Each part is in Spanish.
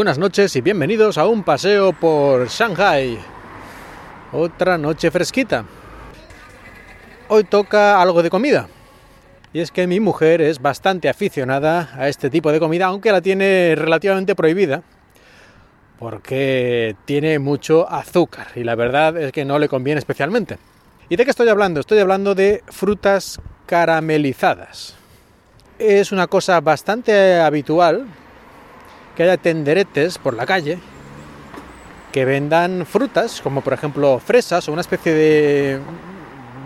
Buenas noches y bienvenidos a un paseo por Shanghai. Otra noche fresquita. Hoy toca algo de comida. Y es que mi mujer es bastante aficionada a este tipo de comida, aunque la tiene relativamente prohibida, porque tiene mucho azúcar y la verdad es que no le conviene especialmente. ¿Y de qué estoy hablando? Estoy hablando de frutas caramelizadas. Es una cosa bastante habitual que haya tenderetes por la calle que vendan frutas, como por ejemplo fresas o una especie de...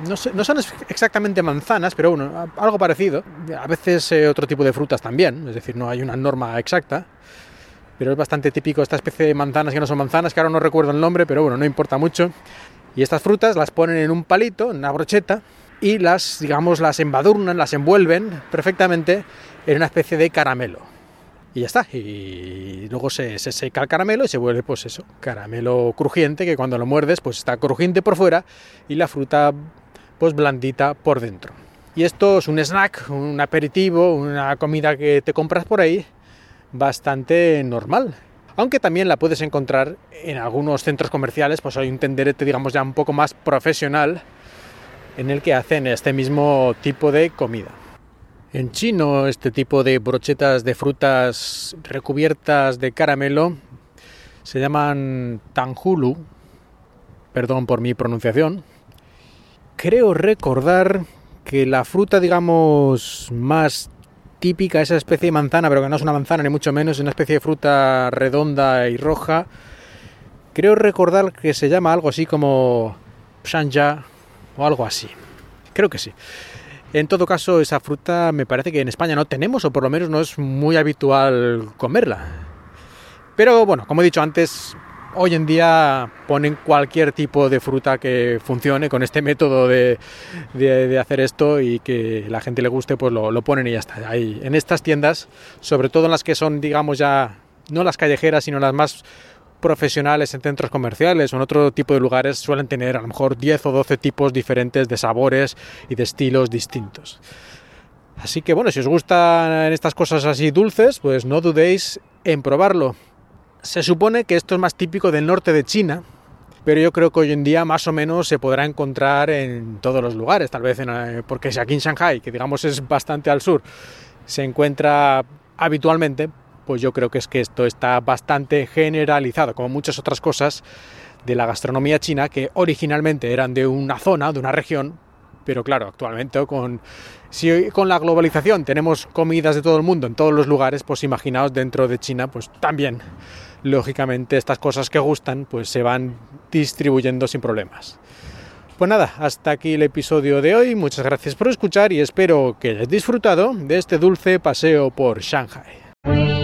No, son exactamente manzanas, pero bueno, algo parecido. A veces eh, otro tipo de frutas también, es decir, no hay una norma exacta. Pero es bastante típico esta especie de manzanas que no son manzanas, que ahora no recuerdo el nombre, pero bueno, no importa mucho. Y estas frutas las ponen en un palito, en una brocheta, y las, digamos, las embadurnan, las envuelven perfectamente en una especie de caramelo y ya está. Y luego se, seca el caramelo y se vuelve, pues eso, caramelo crujiente, que cuando lo muerdes, pues está crujiente por fuera y la fruta, pues blandita por dentro. Y esto es un snack, un aperitivo, una comida que te compras por ahí, bastante normal. Aunque también la puedes encontrar en algunos centros comerciales, pues hay un tenderete, digamos, ya un poco más profesional, en el que hacen este mismo tipo de comida. En chino, este tipo de brochetas de frutas recubiertas de caramelo se llaman tanjulu, perdón por mi pronunciación. Creo recordar que la fruta, digamos, más típica, esa especie de manzana, pero que no es una manzana ni mucho menos, es una especie de fruta redonda y roja. Creo recordar que se llama algo así como shanja o algo así. Creo que sí. En todo caso, esa fruta me parece que en España no tenemos, o por lo menos no es muy habitual comerla. Pero bueno, como he dicho antes, hoy en día ponen cualquier tipo de fruta que funcione con este método de, hacer esto y que la gente le guste, pues lo, lo, ponen y ya está. Ahí, en estas tiendas, sobre todo en las que son, digamos, ya no las callejeras, sino las más profesionales en centros comerciales o en otro tipo de lugares suelen tener a lo mejor 10 o 12 tipos diferentes de sabores y de estilos distintos. Así que bueno, si os gustan estas cosas así dulces, pues no dudéis en probarlo. Se supone que esto es más típico del norte de China, pero yo creo que hoy en día más o menos se podrá encontrar en todos los lugares, tal vez eh, porque si aquí en Shanghai, que digamos es bastante al sur, se encuentra habitualmente, pues yo creo que es que esto está bastante generalizado, como muchas otras cosas de la gastronomía china que originalmente eran de una zona, de una región, pero claro, actualmente con, si con la globalización tenemos comidas de todo el mundo en todos los lugares, pues imaginaos dentro de China, pues también, lógicamente, estas cosas que gustan, pues se van distribuyendo sin problemas. Pues nada, hasta aquí el episodio de hoy, muchas gracias por escuchar y espero que hayáis disfrutado de este dulce paseo por Shanghai.